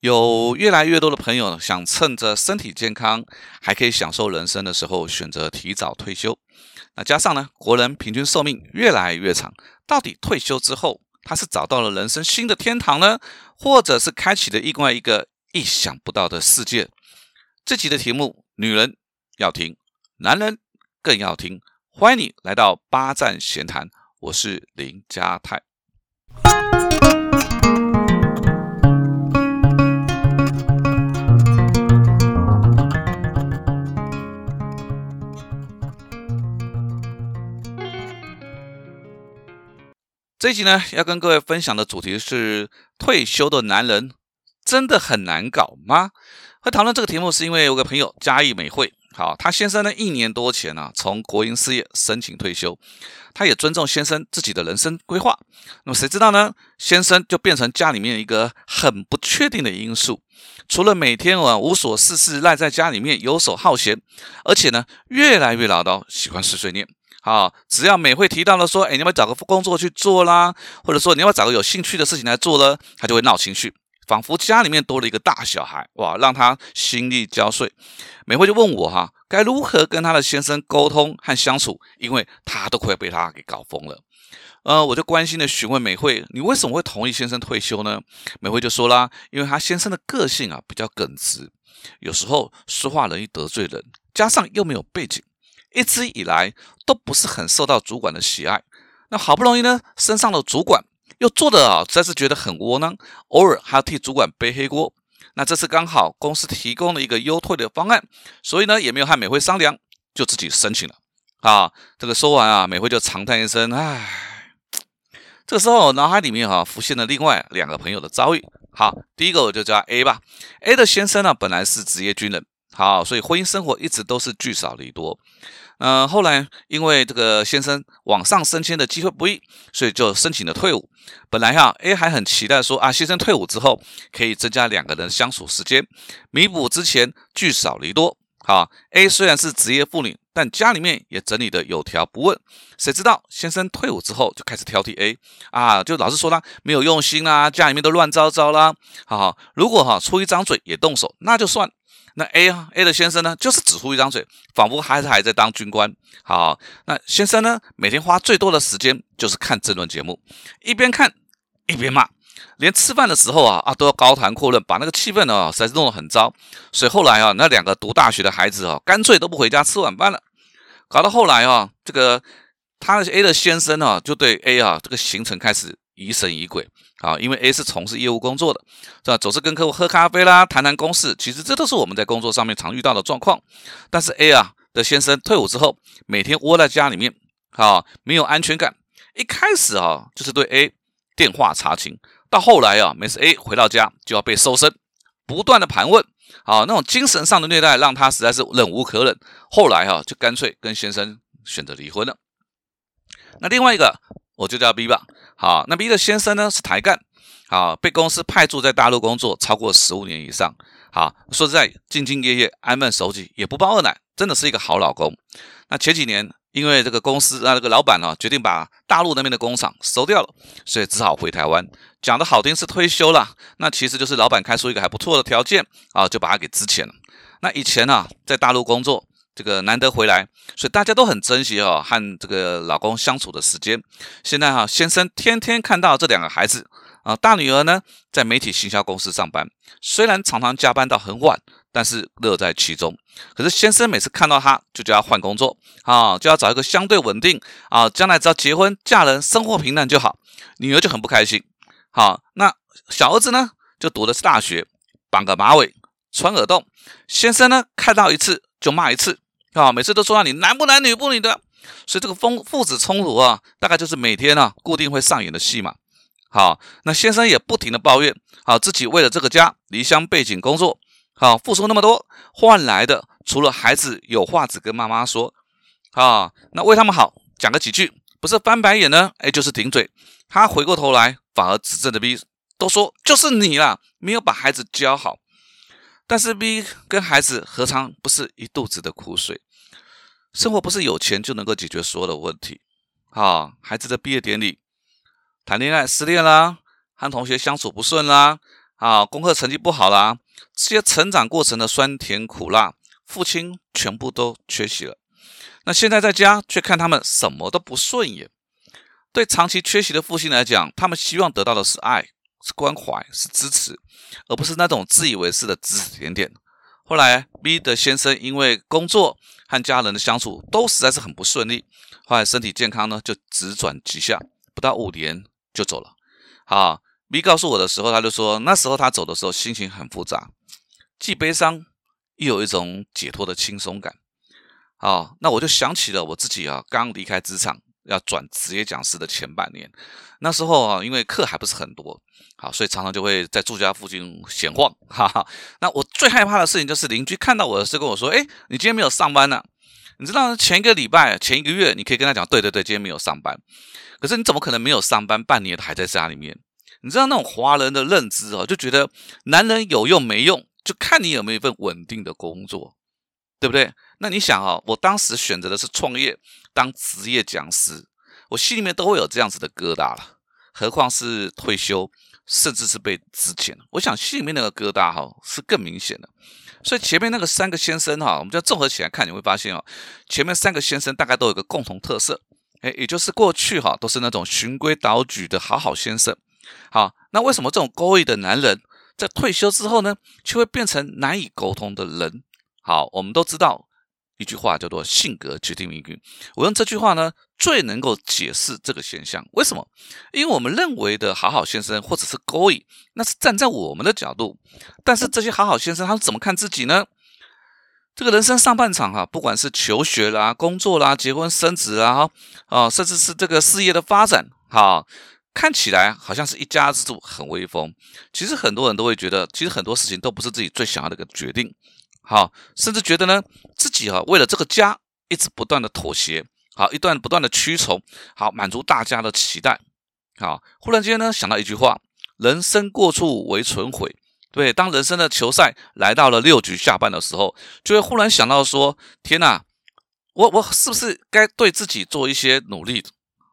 有越来越多的朋友想趁着身体健康，还可以享受人生的时候，选择提早退休。那加上呢，国人平均寿命越来越长，到底退休之后，他是找到了人生新的天堂呢，或者是开启了另外一个意想不到的世界？这集的题目，女人要听，男人更要听。欢迎你来到八站闲谈，我是林家泰。这一集呢，要跟各位分享的主题是：退休的男人真的很难搞吗？会讨论这个题目，是因为有个朋友嘉义美惠，好，他先生呢一年多前呢从国营事业申请退休，他也尊重先生自己的人生规划。那么谁知道呢？先生就变成家里面一个很不确定的因素，除了每天啊无所事事赖在家里面游手好闲，而且呢越来越唠叨，喜欢碎碎念。好，只要美惠提到了说，哎，你要不要找个工作去做啦？或者说你要不要找个有兴趣的事情来做呢？他就会闹情绪，仿佛家里面多了一个大小孩，哇，让他心力交瘁。美惠就问我哈，该如何跟他的先生沟通和相处？因为他都快被他给搞疯了。呃，我就关心的询问美惠，你为什么会同意先生退休呢？美惠就说啦，因为他先生的个性啊比较耿直，有时候说话容易得罪人，加上又没有背景。一直以来都不是很受到主管的喜爱，那好不容易呢升上了主管，又做的啊，实在是觉得很窝囊，偶尔还要替主管背黑锅。那这次刚好公司提供了一个优退的方案，所以呢也没有和美惠商量，就自己申请了。啊，这个说完啊，美惠就长叹一声，唉。这时候脑海里面哈浮现了另外两个朋友的遭遇。好，第一个我就叫 A 吧，A 的先生呢本来是职业军人。好，所以婚姻生活一直都是聚少离多。嗯，后来因为这个先生往上升迁的机会不易，所以就申请了退伍。本来哈，A 还很期待说啊，先生退伍之后可以增加两个人相处时间，弥补之前聚少离多。好，A 虽然是职业妇女，但家里面也整理的有条不紊。谁知道先生退伍之后就开始挑剔 A 啊，就老是说他没有用心啦，家里面都乱糟糟啦。好，如果哈出一张嘴也动手，那就算。那 A 啊，A 的先生呢，就是只出一张嘴，仿佛还是还在当军官。好，那先生呢，每天花最多的时间就是看争论节目，一边看一边骂，连吃饭的时候啊啊都要高谈阔论，把那个气氛呢实在是弄得很糟。所以后来啊，那两个读大学的孩子啊，干脆都不回家吃晚饭了。搞到后来啊，这个他 A 的先生啊，就对 A 啊这个行程开始疑神疑鬼。啊，因为 A 是从事业务工作的，是吧？总是跟客户喝咖啡啦，谈谈公事，其实这都是我们在工作上面常遇到的状况。但是 A 啊的先生退伍之后，每天窝在家里面，啊，没有安全感。一开始啊，就是对 A 电话查情，到后来啊，每次 A 回到家就要被搜身，不断的盘问，啊，那种精神上的虐待让他实在是忍无可忍。后来哈，就干脆跟先生选择离婚了。那另外一个。我就叫 B 吧。好，那 B 的先生呢是抬干，好，被公司派驻在大陆工作超过十五年以上。好，说实在，兢兢业业，安分守己，也不包二奶，真的是一个好老公。那前几年，因为这个公司啊，这个老板呢，决定把大陆那边的工厂收掉了，所以只好回台湾。讲的好听是退休了，那其实就是老板开出一个还不错的条件啊，就把他给支遣了。那以前呢，在大陆工作。这个难得回来，所以大家都很珍惜哦和这个老公相处的时间。现在哈，先生天天看到这两个孩子啊，大女儿呢在媒体行销公司上班，虽然常常加班到很晚，但是乐在其中。可是先生每次看到她，就叫她换工作啊，就要找一个相对稳定啊，将来只要结婚嫁人，生活平淡就好。女儿就很不开心。好，那小儿子呢，就读的是大学，绑个马尾，穿耳洞。先生呢，看到一次就骂一次。啊，每次都说到你男不男女不女的，所以这个父父子冲突啊，大概就是每天啊固定会上演的戏嘛。好，那先生也不停的抱怨，好自己为了这个家离乡背井工作，好付出那么多，换来的除了孩子有话只跟妈妈说，啊，那为他们好讲个几句，不是翻白眼呢，哎就是顶嘴。他回过头来反而指正的 B，都说就是你啦，没有把孩子教好。但是 B 跟孩子何尝不是一肚子的苦水？生活不是有钱就能够解决所有的问题。啊，孩子的毕业典礼，谈恋爱失恋啦，和同学相处不顺啦，啊，功课成绩不好啦，这些成长过程的酸甜苦辣，父亲全部都缺席了。那现在在家却看他们什么都不顺眼。对长期缺席的父亲来讲，他们希望得到的是爱、是关怀、是支持，而不是那种自以为是的指指点点。后来，B 的先生因为工作和家人的相处都实在是很不顺利，后来身体健康呢就直转急下，不到五年就走了。好，B 告诉我的时候，他就说那时候他走的时候心情很复杂，既悲伤又有一种解脱的轻松感。好，那我就想起了我自己啊，刚离开职场。要转职业讲师的前半年，那时候啊，因为课还不是很多，好，所以常常就会在住家附近闲晃，哈哈。那我最害怕的事情就是邻居看到我的时候跟我说：“哎，你今天没有上班呢？”你知道前一个礼拜、前一个月，你可以跟他讲：“对对对，今天没有上班。”可是你怎么可能没有上班半年还在家里面？你知道那种华人的认知哦，就觉得男人有用没用，就看你有没有一份稳定的工作，对不对？那你想啊，我当时选择的是创业当职业讲师，我心里面都会有这样子的疙瘩了，何况是退休，甚至是被资遣我想心里面那个疙瘩哈是更明显的。所以前面那个三个先生哈，我们就综合起来看，你会发现哦，前面三个先生大概都有个共同特色，哎，也就是过去哈都是那种循规蹈矩的好好先生。好，那为什么这种勾引的男人在退休之后呢，却会变成难以沟通的人？好，我们都知道。一句话叫做“性格决定命运”。我用这句话呢，最能够解释这个现象。为什么？因为我们认为的好好先生或者是勾引，那是站在我们的角度。但是这些好好先生，他是怎么看自己呢？这个人生上半场哈，不管是求学啦、工作啦、结婚生子啊，啊，甚至是这个事业的发展，哈，看起来好像是一家之主，很威风。其实很多人都会觉得，其实很多事情都不是自己最想要的一个决定。好，甚至觉得呢，自己啊为了这个家一直不断的妥协，好，一段不断的屈从，好，满足大家的期待，好，忽然间呢想到一句话：人生过处为存悔。对，当人生的球赛来到了六局下半的时候，就会忽然想到说：天哪，我我是不是该对自己做一些努力，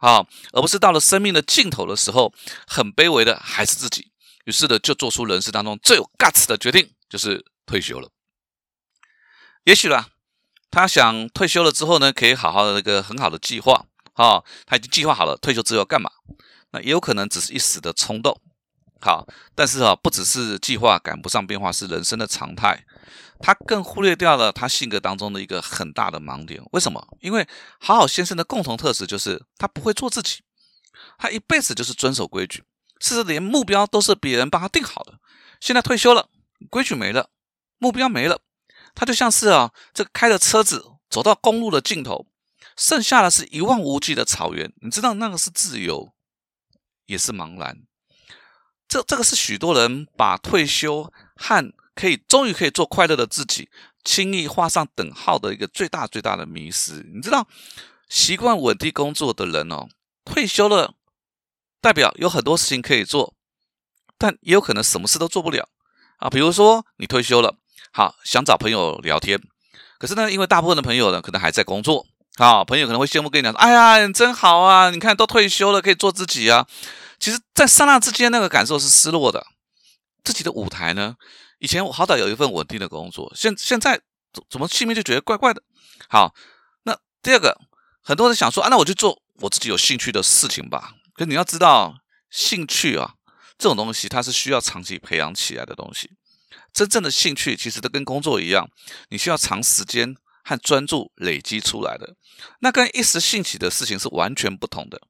好，而不是到了生命的尽头的时候，很卑微的还是自己。于是呢，就做出人生当中最有 guts 的决定，就是退休了。也许啦，他想退休了之后呢，可以好好的那个很好的计划，哈，他已经计划好了退休之后干嘛。那也有可能只是一时的冲动，好，但是啊，不只是计划赶不上变化是人生的常态，他更忽略掉了他性格当中的一个很大的盲点。为什么？因为好好先生的共同特质就是他不会做自己，他一辈子就是遵守规矩，甚至连目标都是别人帮他定好的。现在退休了，规矩没了，目标没了。他就像是啊，这个开着车子走到公路的尽头，剩下的是一望无际的草原。你知道那个是自由，也是茫然。这这个是许多人把退休和可以终于可以做快乐的自己轻易画上等号的一个最大最大的迷失。你知道，习惯稳定工作的人哦，退休了，代表有很多事情可以做，但也有可能什么事都做不了啊。比如说你退休了。好，想找朋友聊天，可是呢，因为大部分的朋友呢，可能还在工作。好，朋友可能会羡慕跟你讲说：“哎呀，你真好啊，你看都退休了，可以做自己啊。”其实，在刹那之间，那个感受是失落的。自己的舞台呢，以前我好歹有一份稳定的工作，现现在怎怎么心里面就觉得怪怪的？好，那第二个，很多人想说：“啊，那我就做我自己有兴趣的事情吧。”可你要知道，兴趣啊，这种东西它是需要长期培养起来的东西。真正的兴趣其实都跟工作一样，你需要长时间和专注累积出来的。那跟一时兴起的事情是完全不同的。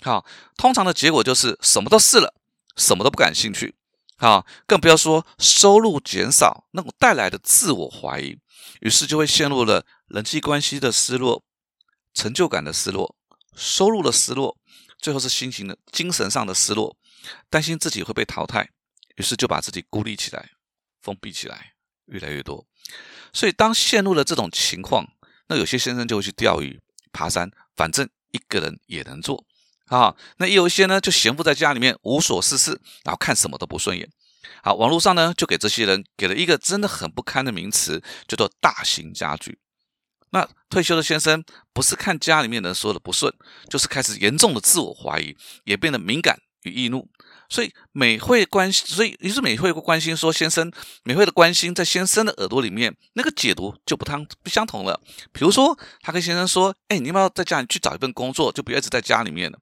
好，通常的结果就是什么都试了，什么都不感兴趣。好，更不要说收入减少那种带来的自我怀疑，于是就会陷入了人际关系的失落、成就感的失落、收入的失落，最后是心情的、精神上的失落，担心自己会被淘汰，于是就把自己孤立起来。封闭起来越来越多，所以当陷入了这种情况，那有些先生就会去钓鱼、爬山，反正一个人也能做啊。那也有一些呢，就闲伏在家里面无所事事，然后看什么都不顺眼。好，网络上呢就给这些人给了一个真的很不堪的名词，叫做“大型家具”。那退休的先生不是看家里面人说的不顺，就是开始严重的自我怀疑，也变得敏感与易怒。所以美惠关心，所以于是美惠会关心说，先生，美惠的关心在先生的耳朵里面，那个解读就不汤不相同了。比如说，他跟先生说：“哎，你要不要在家里去找一份工作，就不要一直在家里面了。”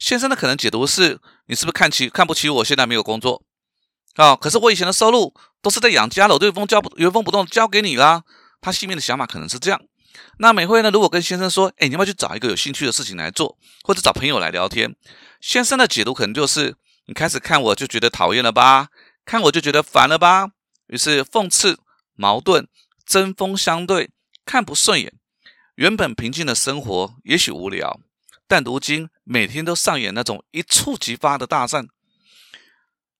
先生的可能解读是：“你是不是看起看不起我？现在没有工作啊？可是我以前的收入都是在养家了，我对风交不原封不动交给你啦。”他心里面的想法可能是这样。那美惠呢？如果跟先生说：“哎，你要不要去找一个有兴趣的事情来做，或者找朋友来聊天？”先生的解读可能就是：“你开始看我就觉得讨厌了吧？看我就觉得烦了吧？”于是讽刺、矛盾、针锋相对，看不顺眼。原本平静的生活也许无聊，但如今每天都上演那种一触即发的大战。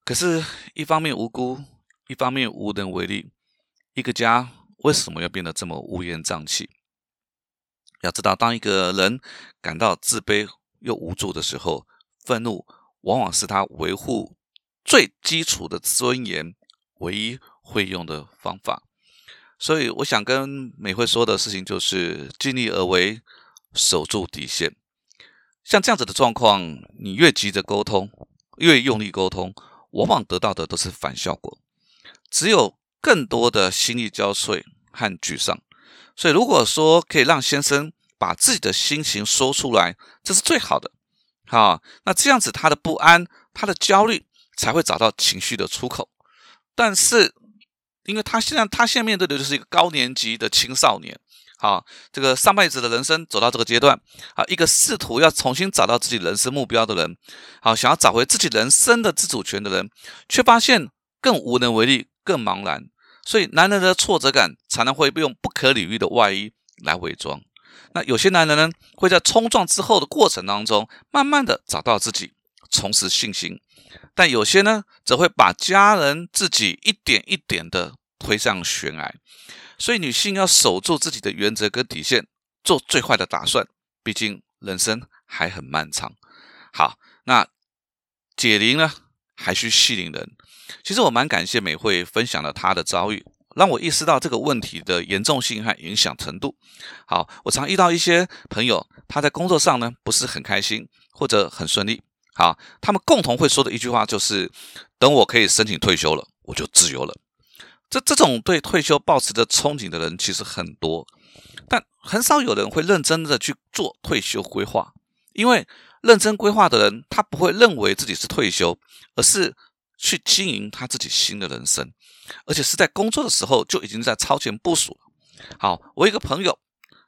可是，一方面无辜，一方面无能为力。一个家为什么要变得这么乌烟瘴气？要知道，当一个人感到自卑又无助的时候，愤怒往往是他维护最基础的尊严唯一会用的方法。所以，我想跟美惠说的事情就是：尽力而为，守住底线。像这样子的状况，你越急着沟通，越用力沟通，往往得到的都是反效果，只有更多的心力交瘁和沮丧。所以，如果说可以让先生把自己的心情说出来，这是最好的。好，那这样子他的不安、他的焦虑才会找到情绪的出口。但是，因为他现在他现在面对的就是一个高年级的青少年，啊，这个上辈子的人生走到这个阶段，啊，一个试图要重新找到自己人生目标的人，好，想要找回自己人生的自主权的人，却发现更无能为力、更茫然。所以，男人的挫折感常常会用不可理喻的外衣来伪装。那有些男人呢，会在冲撞之后的过程当中，慢慢的找到自己，重拾信心；但有些呢，则会把家人、自己一点一点的推上悬崖。所以，女性要守住自己的原则跟底线，做最坏的打算。毕竟人生还很漫长。好，那解铃呢，还需系铃人。其实我蛮感谢美惠分享了她的遭遇，让我意识到这个问题的严重性和影响程度。好，我常遇到一些朋友，他在工作上呢不是很开心或者很顺利。好，他们共同会说的一句话就是：等我可以申请退休了，我就自由了。这这种对退休抱持着憧憬的人其实很多，但很少有人会认真的去做退休规划。因为认真规划的人，他不会认为自己是退休，而是。去经营他自己新的人生，而且是在工作的时候就已经在超前部署了。好，我一个朋友，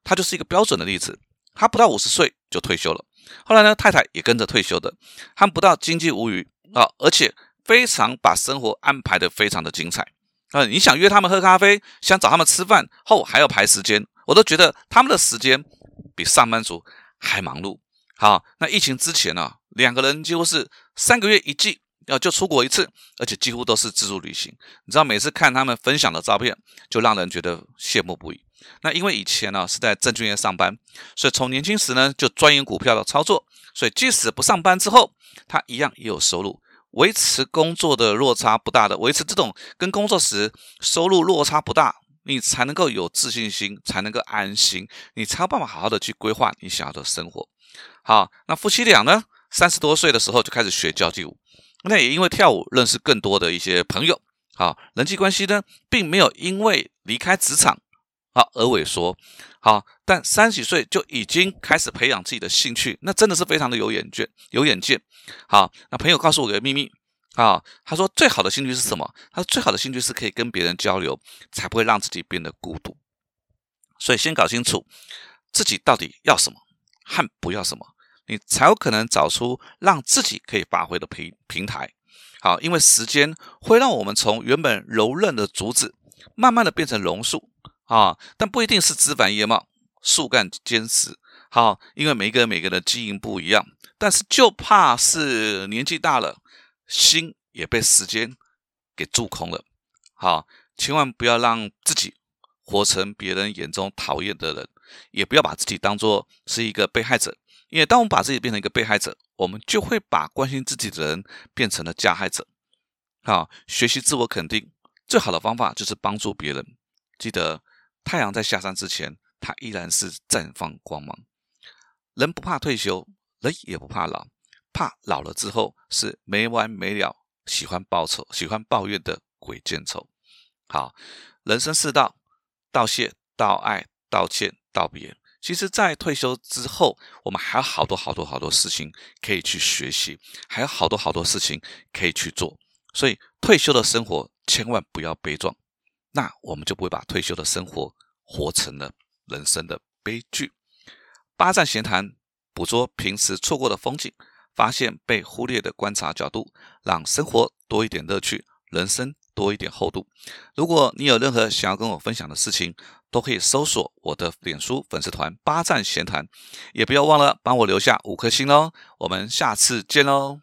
他就是一个标准的例子。他不到五十岁就退休了，后来呢，太太也跟着退休的，他们不到经济无虞啊，而且非常把生活安排的非常的精彩啊。你想约他们喝咖啡，想找他们吃饭后还要排时间，我都觉得他们的时间比上班族还忙碌。好，那疫情之前呢，两个人几乎是三个月一季。要就出国一次，而且几乎都是自助旅行。你知道，每次看他们分享的照片，就让人觉得羡慕不已。那因为以前呢是在证券业上班，所以从年轻时呢就钻研股票的操作，所以即使不上班之后，他一样也有收入，维持工作的落差不大的，维持这种跟工作时收入落差不大，你才能够有自信心，才能够安心，你才有办法好好的去规划你想要的生活。好，那夫妻俩呢，三十多岁的时候就开始学交际舞。那也因为跳舞认识更多的一些朋友，好人际关系呢，并没有因为离开职场啊而萎缩，好，但三十岁就已经开始培养自己的兴趣，那真的是非常的有眼见，有眼界。好，那朋友告诉我个秘密啊，他说最好的兴趣是什么？他说最好的兴趣是可以跟别人交流，才不会让自己变得孤独。所以先搞清楚自己到底要什么和不要什么。你才有可能找出让自己可以发挥的平平台。好，因为时间会让我们从原本柔韧的竹子，慢慢的变成榕树啊，但不一定是枝繁叶茂、树干坚实。好，因为每个人每个人的基因不一样，但是就怕是年纪大了，心也被时间给蛀空了。好，千万不要让自己活成别人眼中讨厌的人，也不要把自己当做是一个被害者。因为当我们把自己变成一个被害者，我们就会把关心自己的人变成了加害者。好，学习自我肯定最好的方法就是帮助别人。记得太阳在下山之前，它依然是绽放光芒。人不怕退休，人也不怕老，怕老了之后是没完没了，喜欢报仇、喜欢抱怨的鬼见愁。好，人生四道：道谢、道爱、道歉、道别。其实，在退休之后，我们还有好多好多好多事情可以去学习，还有好多好多事情可以去做。所以，退休的生活千万不要悲壮，那我们就不会把退休的生活活成了人生的悲剧。八站闲谈，捕捉平时错过的风景，发现被忽略的观察角度，让生活多一点乐趣，人生多一点厚度。如果你有任何想要跟我分享的事情，都可以搜索我的脸书粉丝团“八站闲谈”，也不要忘了帮我留下五颗星哦。我们下次见喽！